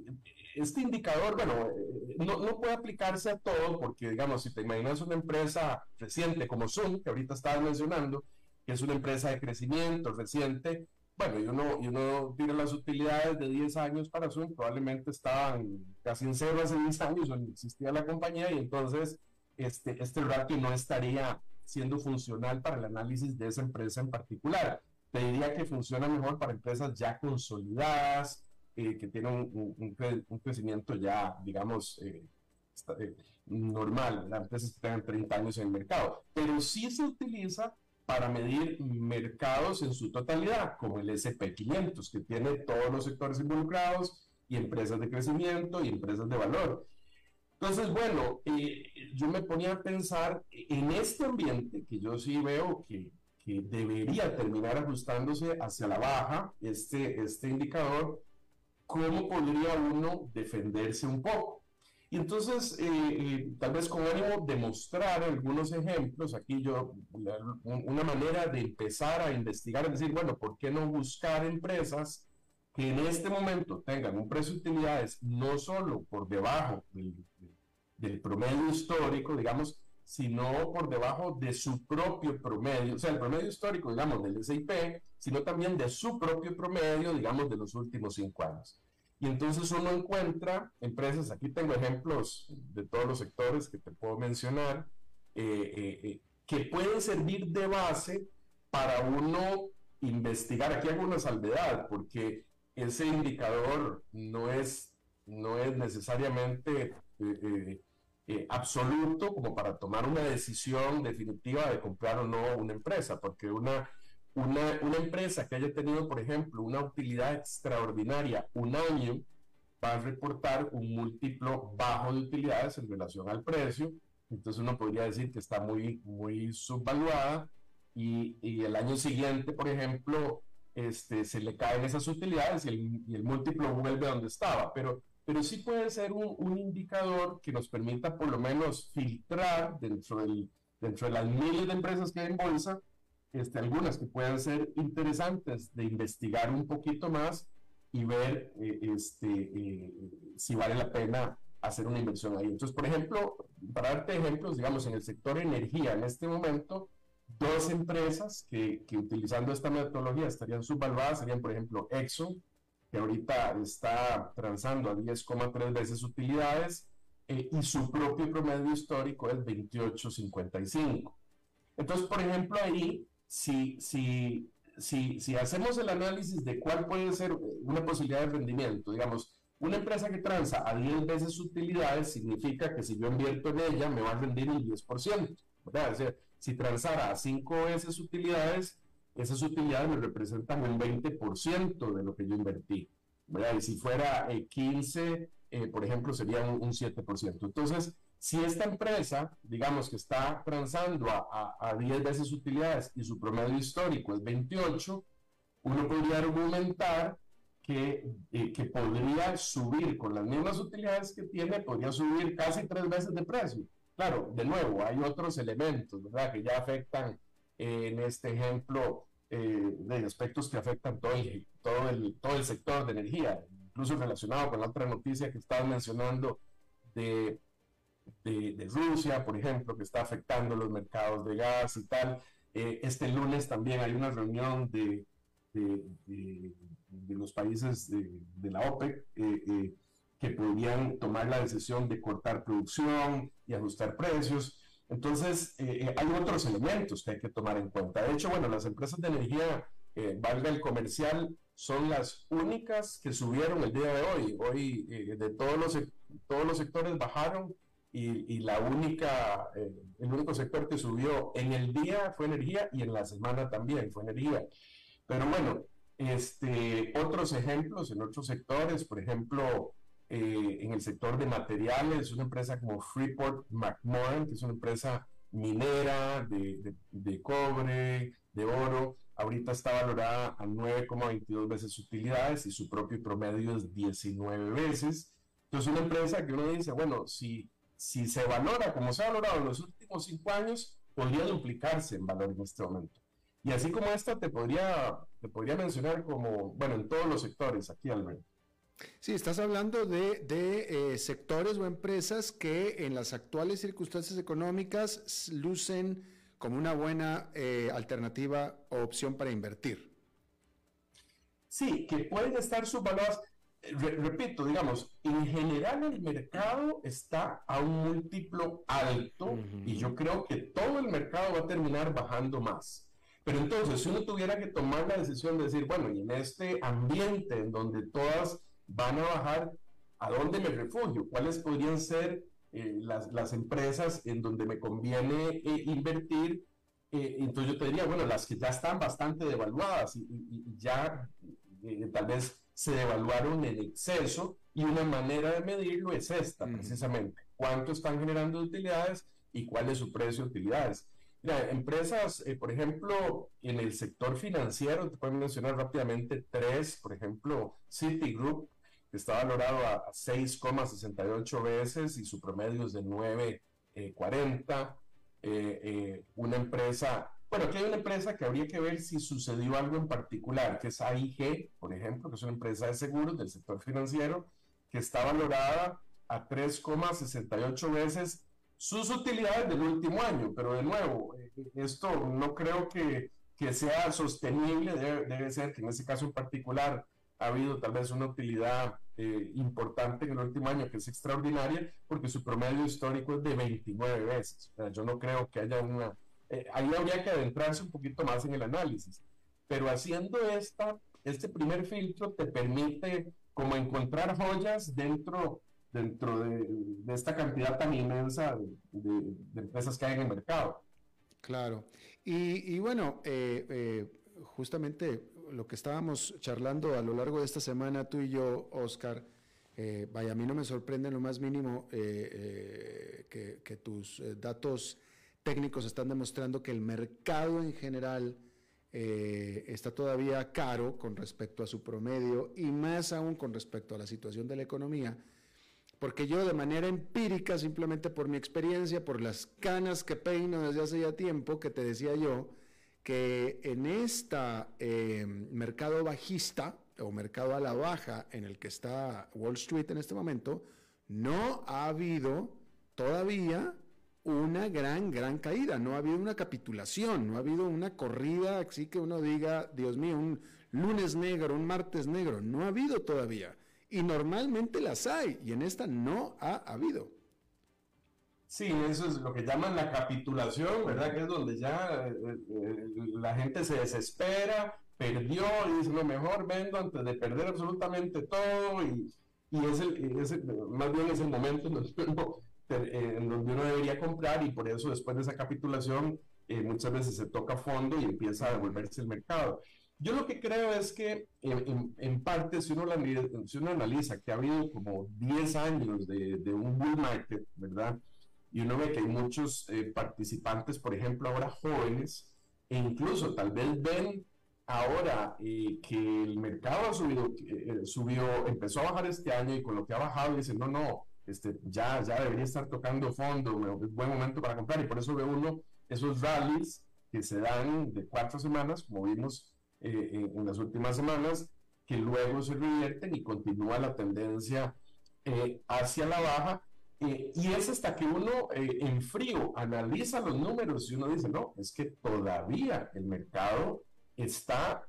S3: este indicador, bueno, eh, no, no, puede aplicarse a todo porque, digamos, si te imaginas una empresa reciente como Zoom, que ahorita estabas mencionando, que es una empresa de crecimiento reciente, bueno, y uno, y uno tira las utilidades de 10 años para Zoom, probablemente estaban casi en cero hace 10 años cuando existía la compañía y entonces este, este ratio no estaría siendo funcional para el análisis de esa empresa en particular. Te diría que funciona mejor para empresas ya consolidadas, eh, que tienen un, un, crecimiento ya, digamos, eh, eh, normal, las empresas que tengan 30 años en el mercado. Pero sí se utiliza para medir mercados en su totalidad, como el SP500, que tiene todos los sectores involucrados y empresas de crecimiento y empresas de valor. Entonces, bueno, eh, yo me ponía a pensar en este ambiente que yo sí veo que, que debería terminar ajustándose hacia la baja, este, este indicador, ¿cómo podría uno defenderse un poco? Y entonces, eh, eh, tal vez con ánimo de mostrar algunos ejemplos, aquí yo, una manera de empezar a investigar es decir, bueno, ¿por qué no buscar empresas que en este momento tengan un precio de utilidades no solo por debajo del, del promedio histórico, digamos, sino por debajo de su propio promedio, o sea, el promedio histórico, digamos, del SIP, sino también de su propio promedio, digamos, de los últimos cinco años. Y entonces uno encuentra empresas, aquí tengo ejemplos de todos los sectores que te puedo mencionar, eh, eh, eh, que pueden servir de base para uno investigar. Aquí hago una salvedad, porque ese indicador no es, no es necesariamente absoluto como para tomar una decisión definitiva de comprar o no una empresa, porque una una, una, empresa que haya tenido, por ejemplo, una utilidad extraordinaria un año, va a reportar un múltiplo bajo de utilidades en relación al precio. Entonces uno podría decir que está muy, muy subvaluada y, y el año siguiente, por ejemplo, este, se le caen esas utilidades y el, y el múltiplo vuelve a donde estaba. Pero, pero sí puede ser un, un, indicador que nos permita por lo menos filtrar dentro, del, dentro de las miles de empresas que hay en bolsa este, algunas que puedan ser interesantes de investigar un poquito más y ver eh, este, eh, si vale la pena hacer una inversión ahí. Entonces, por ejemplo, para darte ejemplos, digamos, en el sector energía, en este momento, dos empresas que, que utilizando esta metodología estarían subvaluadas serían, por ejemplo, Exxon, que ahorita está transando a 10,3 veces utilidades, eh, y su propio promedio histórico es 28,55. Entonces, por ejemplo, ahí si, si, si, si hacemos el análisis de cuál puede ser una posibilidad de rendimiento, digamos, una empresa que transa a 10 veces utilidades significa que si yo invierto en ella me va a rendir un 10%, ¿verdad? O sea, si transara a 5 veces utilidades, esas utilidades me representan un 20% de lo que yo invertí, ¿verdad? Y si fuera 15, eh, eh, por ejemplo, sería un, un 7%. Entonces, si esta empresa, digamos que está transando a, a, 10 veces utilidades y su promedio histórico es 28, uno podría argumentar que, eh, que podría subir con las mismas utilidades que tiene, podría subir casi tres veces de precio. Claro, de nuevo, hay otros elementos, ¿verdad?, que ya afectan eh, en este ejemplo eh, de aspectos que afectan todo el, todo, el, todo el sector de energía, incluso relacionado con la otra noticia que estaba mencionando de de, Rusia, por ejemplo, que está afectando los mercados de gas y tal. Eh, este lunes también hay una reunión de, de, los países de, la OPEC eh, eh, que podrían tomar la decisión de cortar producción y ajustar precios. Entonces, hay otros elementos que hay que tomar en cuenta. De hecho, bueno, las empresas de energía, valga el comercial, son las únicas que subieron el día de hoy. Hoy de todos los, todos los sectores bajaron y, la única, eh, el único sector que subió en el día fue energía y en la semana también fue energía. Pero bueno, este, otros ejemplos en otros sectores, por ejemplo, eh, en el sector de materiales, una empresa como Freeport McMoran, que es una empresa minera de, de cobre, de oro, ahorita está valorada a 9,22 veces utilidades y su propio promedio es 19 veces. Entonces, una empresa que uno dice, bueno, si si se valora como se ha valorado en los últimos cinco años, podría duplicarse en valor en este momento. Y así como esta, te podría, te podría mencionar como, bueno, en todos los sectores, aquí Alberto.
S2: Sí, estás hablando de, de eh, sectores o empresas que en las actuales circunstancias económicas lucen como una buena eh, alternativa o opción para invertir.
S3: Sí, que pueden estar subvaloradas repito, digamos, en general el mercado está a un múltiplo alto y yo creo que todo el mercado va a terminar bajando más. Pero entonces, si uno tuviera que tomar la decisión de decir, bueno, y en este ambiente en donde todas van a bajar, ¿a dónde me refugio? ¿Cuáles podrían ser eh, las, las, empresas en donde me conviene eh, invertir? Eh, entonces yo te diría, bueno, las que ya están bastante devaluadas y, ya eh, tal vez se devaluaron en exceso y una manera de medirlo es esta, precisamente. ¿Cuánto están generando utilidades y cuál es su precio de utilidades? Mira, empresas, eh, por ejemplo, en el sector financiero, te pueden mencionar rápidamente tres, por ejemplo, Citigroup, que está valorado a 6,68 veces y su promedio es de 9,40. Eh, eh, una empresa, bueno, aquí hay una empresa que habría que ver si sucedió algo en particular, que es AIG, por ejemplo, que es una empresa de seguros del sector financiero, que está valorada a 3,68 veces sus utilidades del último año, pero de nuevo, eh, esto no creo que, que sea sostenible, debe, debe, ser que en ese caso en particular ha habido tal vez una utilidad eh, importante en el último año, que es extraordinaria, porque su promedio histórico es de 29 veces. yo no creo que haya una... Eh, ahí habría que adentrarse un poquito más en el análisis. Pero haciendo esta, este primer filtro te permite como encontrar joyas dentro, dentro de, de esta cantidad tan inmensa de, de, empresas que hay en el mercado.
S2: Claro. Y, y bueno, eh, justamente lo que estábamos charlando a lo largo de esta semana, tú y yo, Oscar, eh, vaya, a mí no me sorprende en lo más mínimo eh, eh, que, tus datos técnicos están demostrando que el mercado en general está todavía caro con respecto a su promedio y más aún con respecto a la situación de la economía, porque yo de manera empírica, simplemente por mi experiencia, por las canas que peino desde hace ya tiempo, que te decía yo, que en este mercado bajista o mercado a la baja en el que está Wall Street en este momento, no ha habido todavía una gran, gran caída, no ha habido una capitulación, no ha habido una corrida, así que uno diga, Dios mío, un lunes negro, un martes negro, no ha habido todavía. Y normalmente las hay, y en esta no ha habido.
S3: Sí, eso es lo que llaman la capitulación, ¿verdad? Que es donde ya eh, eh, la gente se desespera, perdió y dice, lo mejor vendo antes de perder absolutamente todo y, y es, el, más bien es el momento en eh, en donde uno debería comprar y por eso después de esa capitulación muchas veces se toca fondo y empieza a devolverse el mercado. Yo lo que creo es que en, en, parte si uno, si uno analiza que ha habido como 10 años de, de un bull market, ¿verdad? y uno ve que hay muchos eh, participantes, por ejemplo, ahora jóvenes, e incluso tal vez ven ahora eh, que el mercado ha subido, eh, subió, empezó a bajar este año y con lo que ha bajado dicen, no, no, este, ya, ya debería estar tocando fondo, es buen momento para comprar y por eso ve uno esos rallies que se dan de cuatro semanas, como vimos en, en, las últimas semanas, que luego se revierten y continúa la tendencia hacia la baja eh, y es hasta que uno eh, en frío analiza los números y uno dice, no, es que todavía el mercado está,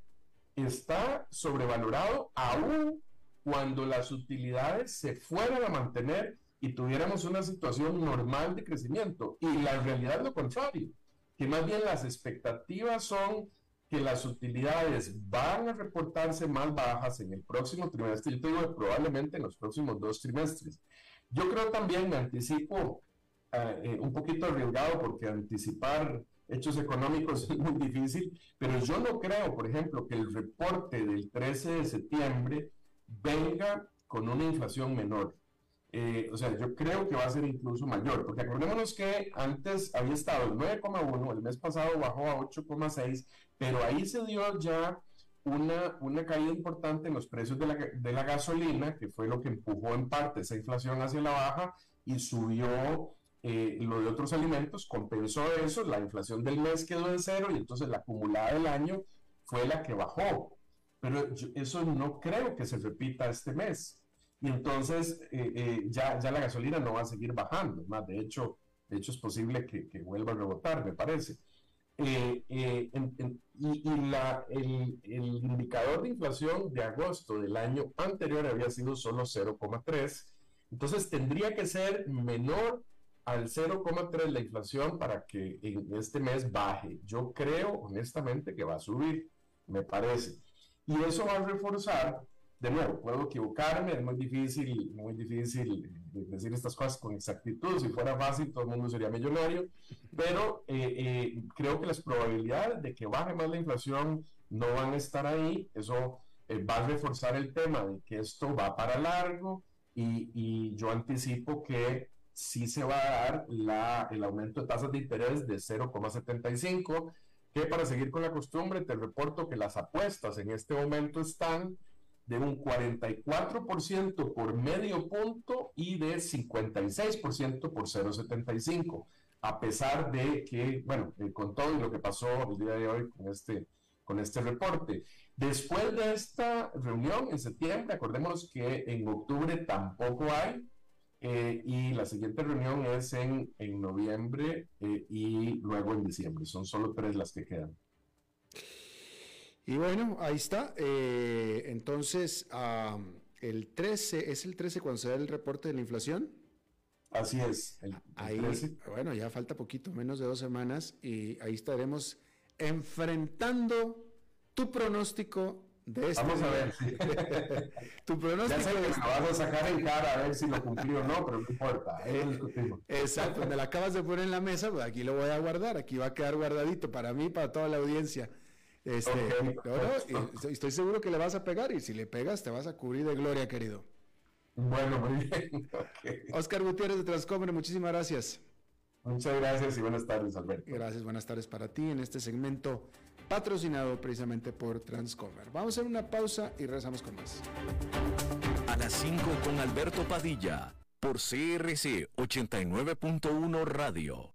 S3: está sobrevalorado aún cuando las utilidades se fueran a mantener y tuviéramos una situación normal de crecimiento. Y la realidad es lo contrario, que más bien las expectativas son que las utilidades van a reportarse más bajas en el próximo trimestre, yo te digo probablemente en los próximos dos trimestres. Yo creo también, me anticipo eh, eh, un poquito arriesgado porque anticipar hechos económicos *laughs* es muy difícil, pero yo no creo, por ejemplo, que el reporte del 13 de septiembre venga con una inflación menor. Eh, o sea, yo creo que va a ser incluso mayor, porque acordémonos que antes había estado en 9,1, el mes pasado bajó a 8,6, pero ahí se dio ya una, una caída importante en los precios de la, de la gasolina, que fue lo que empujó en parte esa inflación hacia la baja y subió eh, lo de otros alimentos, compensó eso, la inflación del mes quedó en cero y entonces la acumulada del año fue la que bajó. Pero eso no creo que se repita este mes. Y entonces eh, eh, ya, ya la gasolina no va a seguir bajando. Más de hecho, de hecho es posible que, que vuelva a rebotar, me parece. Eh, eh, y, la, el, el, indicador de inflación de agosto del año anterior había sido solo 0,3, entonces tendría que ser menor al 0,3 la inflación para que en este mes baje. Yo creo honestamente que va a subir, me parece. Y eso va a reforzar, de nuevo, puedo equivocarme, es muy difícil, muy difícil decir estas cosas con exactitud. Si fuera fácil, todo el mundo sería millonario. Pero eh, eh, creo que las probabilidades de que baje más la inflación no van a estar ahí. Eso va a reforzar el tema de que esto va para largo. Y, y yo anticipo que sí se va a dar la, el aumento de tasas de interés de 0,75 que para seguir con la costumbre te reporto que las apuestas en este momento están de un 44% por medio punto y de 56% por 0,75, a pesar de que, bueno, eh, con todo lo que pasó el día de hoy con este, con este reporte. Después de esta reunión en septiembre, acordémonos que en octubre tampoco hay, eh, y la siguiente reunión es en, en noviembre eh, y luego en diciembre. Son solo tres las que quedan.
S2: Y bueno, ahí está. Eh, entonces, el 13, ¿es el 13 cuando se da el reporte de la inflación?
S3: Así es.
S2: ahí, bueno, ya falta poquito, menos de dos semanas, y ahí estaremos enfrentando tu pronóstico este
S3: Vamos a ver. *laughs* tu pronóstico. Ya sé que me vas a sacar en cara a ver si lo cumplió o no, pero no importa.
S2: Exacto, me la acabas de poner en la mesa, pues aquí lo voy a guardar, aquí va a quedar guardadito para mí, para toda la audiencia. Este, estoy seguro que le vas a pegar y si le pegas te vas a cubrir de gloria, querido.
S3: Bueno, muy bien. *laughs*
S2: Oscar Gutiérrez de Transcomer, muchísimas gracias.
S3: Muchas gracias y buenas tardes, Alberto.
S2: Gracias, buenas tardes para ti en este segmento patrocinado precisamente por Transcover. Vamos a hacer una pausa y regresamos con más.
S1: A las 5 con Alberto Padilla, por CRC 89.1 Radio.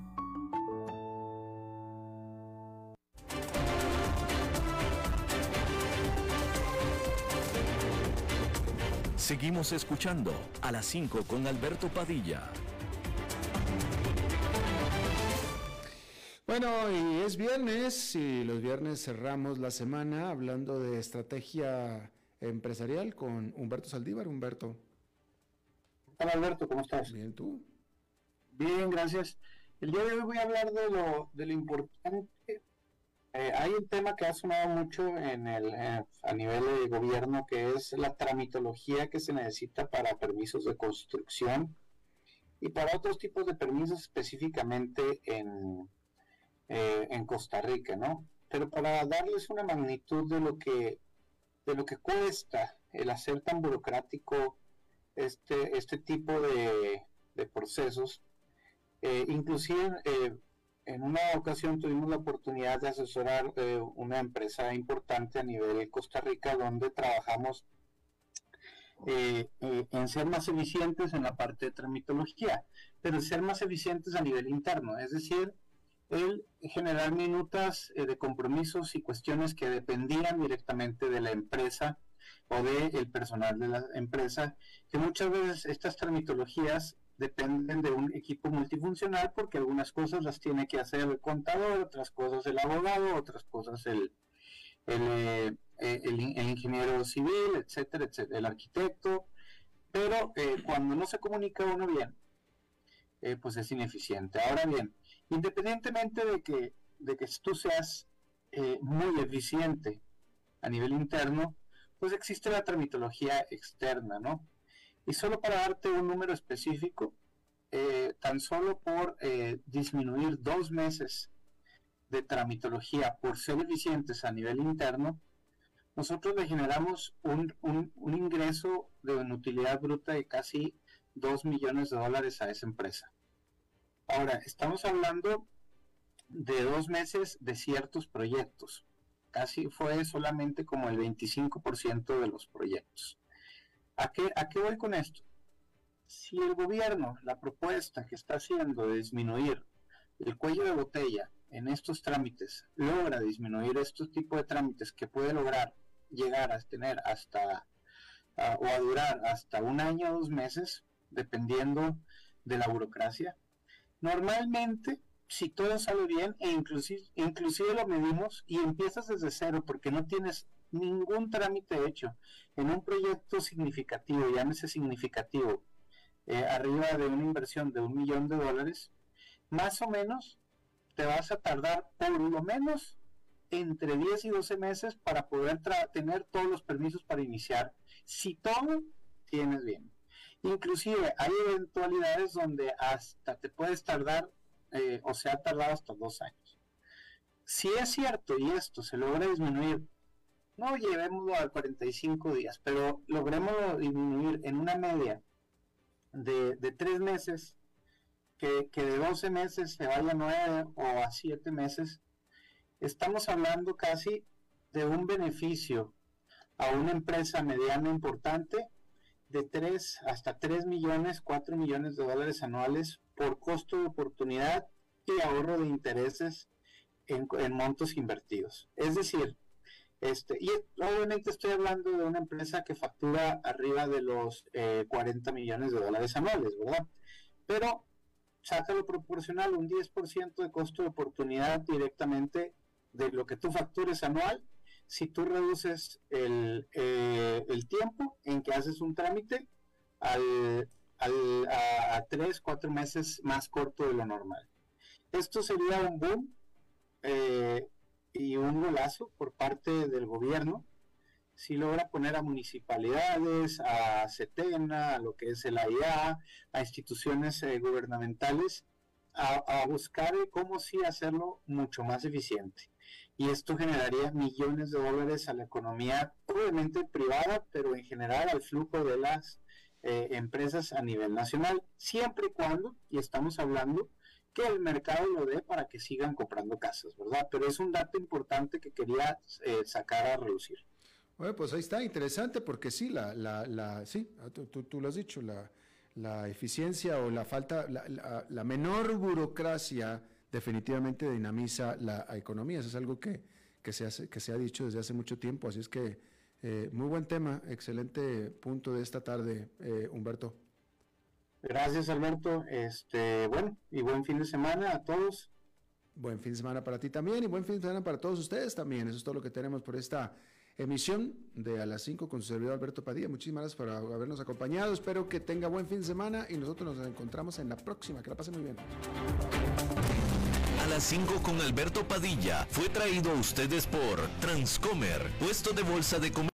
S1: Seguimos escuchando a las 5 con Alberto Padilla.
S2: Bueno, y es viernes y los viernes cerramos la semana hablando de estrategia empresarial con Humberto Saldívar. Humberto.
S4: Hola Alberto, ¿cómo estás?
S2: Bien, ¿tú?
S4: Bien, gracias. El día de hoy voy a hablar de lo, de lo importante eh, hay un tema que ha sonado mucho en el, eh, a nivel de gobierno que es la tramitología que se necesita para permisos de construcción y para otros tipos de permisos específicamente en, eh, en Costa Rica, ¿no? Pero para darles una magnitud de lo que de lo que cuesta el hacer tan burocrático este, este tipo de, de procesos, inclusive en una ocasión tuvimos la oportunidad de asesorar eh, una empresa importante a nivel Costa Rica donde trabajamos eh, eh, en ser más eficientes en la parte de tramitología, pero ser más eficientes a nivel interno, es decir, el generar minutas de compromisos y cuestiones que dependían directamente de la empresa o del personal de la empresa, que muchas veces estas tramitologías dependen de un equipo multifuncional porque algunas cosas las tiene que hacer el contador, otras cosas el abogado, otras cosas el, el, eh, el, ingeniero civil, etcétera, etcétera, el arquitecto, pero eh, cuando no se comunica uno bien, eh, pues es ineficiente. Ahora bien, independientemente de que, de que tú seas muy eficiente a nivel interno, pues existe la tramitología externa, ¿no? Y solo para darte un número específico, eh, tan solo por eh, disminuir dos meses de tramitología por ser eficientes a nivel interno, nosotros le generamos un, un ingreso de una utilidad bruta de casi 2 millones de dólares a esa empresa. Ahora, estamos hablando de dos meses de ciertos proyectos. Casi fue solamente como el 25% de los proyectos. ¿A qué, ¿A qué voy con esto? Si el gobierno, la propuesta que está haciendo de disminuir el cuello de botella en estos trámites, logra disminuir estos tipos de trámites que puede lograr llegar a tener hasta o a durar hasta un año o dos meses, dependiendo de la burocracia. Normalmente, si todo sale bien, e inclusive, inclusive lo medimos y empiezas desde cero porque no tienes ningún trámite hecho en un proyecto significativo, llámese significativo, eh, arriba de una inversión de un millón de dólares, más o menos te vas a tardar por lo menos entre 10 y 12 meses para poder tener todos los permisos para iniciar, si todo tienes bien. Inclusive hay eventualidades donde hasta te puedes tardar eh, o se ha tardado hasta dos años. Si es cierto y esto se logra disminuir, no llevémoslo a 45 días, pero logremos disminuir en una media de, de tres meses, que, que, de 12 meses se vaya a 9 o a 7 meses, estamos hablando casi de un beneficio a una empresa mediana importante de 3 hasta 3 millones, 4 millones de dólares anuales por costo de oportunidad y ahorro de intereses en, montos invertidos. Es decir, este, y obviamente estoy hablando de una empresa que factura arriba de los 40 eh, millones de dólares anuales, ¿verdad? Pero sácalo proporcional, un 10% de costo de oportunidad directamente de lo que tú factures anual, si tú reduces el, eh, el tiempo en que haces un trámite al, al, a, tres, cuatro meses más corto de lo normal. Esto sería un boom eh, y un golazo por parte del gobierno. Si logra poner a municipalidades, a CETENA, a lo que es el AIA, a instituciones eh, gubernamentales, a, buscar cómo sí hacerlo mucho más eficiente. Y esto generaría millones de dólares a la economía, obviamente privada, pero en general al flujo de las eh, empresas a nivel nacional, siempre y cuando, y estamos hablando, que el mercado lo dé para que sigan comprando casas, ¿verdad? Pero es un dato importante que quería eh, sacar a reducir.
S2: Bueno, pues ahí está, interesante, porque sí, la, la, la sí, tú, tú, lo has dicho, la, la eficiencia o la falta, la, menor burocracia definitivamente dinamiza la economía. Eso es algo que, se, hace, que se ha dicho desde hace mucho tiempo. Así es que eh, muy buen tema, excelente punto de esta tarde, eh, Humberto.
S4: Gracias, Alberto. Este, bueno, y buen fin de semana a todos.
S2: Buen fin de semana para ti también y buen fin de semana para todos ustedes también. Eso es todo lo que tenemos por esta emisión de A las 5 con su servidor Alberto Padilla. Muchísimas gracias por habernos acompañado. Espero que tenga buen fin de semana y nosotros nos encontramos en la próxima. Que la pasen muy bien
S1: las 5 con Alberto Padilla fue traído a ustedes por Transcomer, puesto de bolsa de comercio